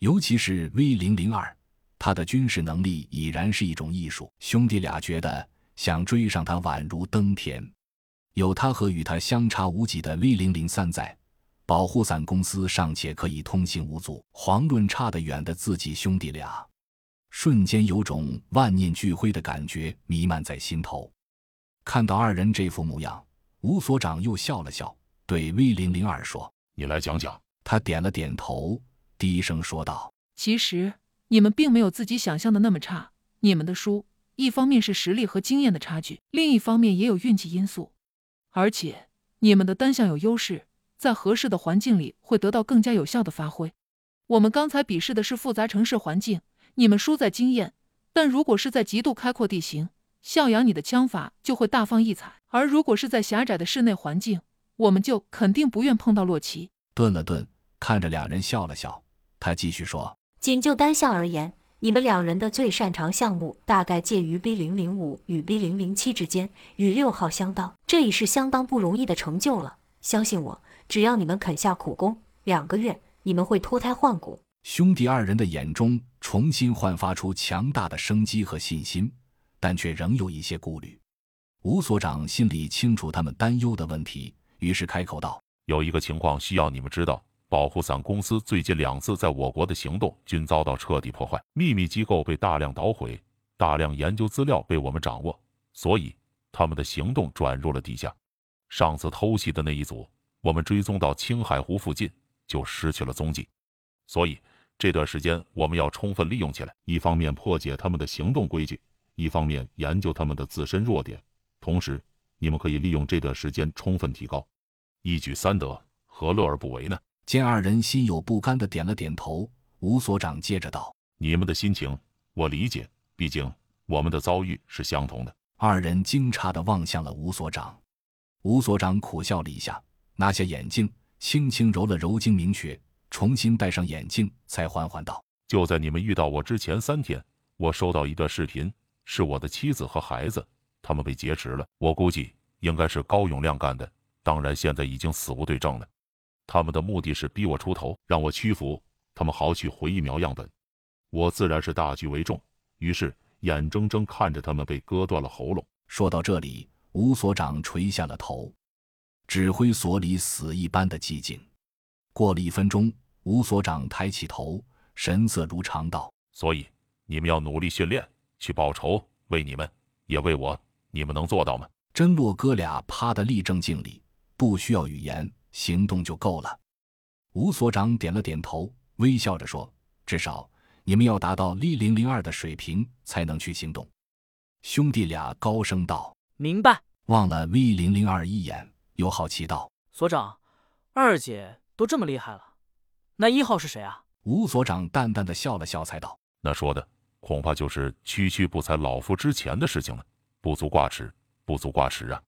尤其是 V 零零二，他的军事能力已然是一种艺术。兄弟俩觉得想追上他宛如登天。有他和与他相差无几的 V 零零三在，保护伞公司尚且可以通行无阻，遑论差得远的自己兄弟俩。瞬间有种万念俱灰的感觉弥漫在心头。看到二人这副模样，吴所长又笑了笑，对 V 零零二说：“你来讲讲。”他点了点头。低声说道：“其实你们并没有自己想象的那么差。你们的输，一方面是实力和经验的差距，另一方面也有运气因素。而且你们的单项有优势，在合适的环境里会得到更加有效的发挥。我们刚才比试的是复杂城市环境，你们输在经验。但如果是在极度开阔地形，孝阳你的枪法就会大放异彩；而如果是在狭窄的室内环境，我们就肯定不愿碰到洛奇。”顿了顿，看着两人笑了笑。他继续说：“仅就单项而言，你们两人的最擅长项目大概介于 B 零零五与 B 零零七之间，与六号相当，这已是相当不容易的成就了。相信我，只要你们肯下苦功，两个月你们会脱胎换骨。”兄弟二人的眼中重新焕发出强大的生机和信心，但却仍有一些顾虑。吴所长心里清楚他们担忧的问题，于是开口道：“有一个情况需要你们知道。”保护伞公司最近两次在我国的行动均遭到彻底破坏，秘密机构被大量捣毁，大量研究资料被我们掌握，所以他们的行动转入了地下。上次偷袭的那一组，我们追踪到青海湖附近就失去了踪迹，所以这段时间我们要充分利用起来，一方面破解他们的行动规矩，一方面研究他们的自身弱点。同时，你们可以利用这段时间充分提高，一举三得，何乐而不为呢？见二人心有不甘的点了点头，吴所长接着道：“你们的心情我理解，毕竟我们的遭遇是相同的。”二人惊诧的望向了吴所长，吴所长苦笑了一下，拿下眼镜，轻轻揉了揉睛明穴，重新戴上眼镜，才缓缓道：“就在你们遇到我之前三天，我收到一段视频，是我的妻子和孩子，他们被劫持了。我估计应该是高永亮干的，当然现在已经死无对证了。”他们的目的是逼我出头，让我屈服，他们好取回疫苗样本。我自然是大局为重，于是眼睁睁看着他们被割断了喉咙。说到这里，吴所长垂下了头，指挥所里死一般的寂静。过了一分钟，吴所长抬起头，神色如常道：“所以你们要努力训练，去报仇，为你们，也为我。你们能做到吗？”真洛哥俩趴的立正敬礼，不需要语言。行动就够了。吴所长点了点头，微笑着说：“至少你们要达到 V 零零二的水平，才能去行动。”兄弟俩高声道：“明白。”望了 V 零零二一眼，又好奇道：“所长，二姐都这么厉害了，那一号是谁啊？”吴所长淡淡的笑了笑，才道：“那说的恐怕就是区区不才老夫之前的事情了。不足挂齿，不足挂齿啊。”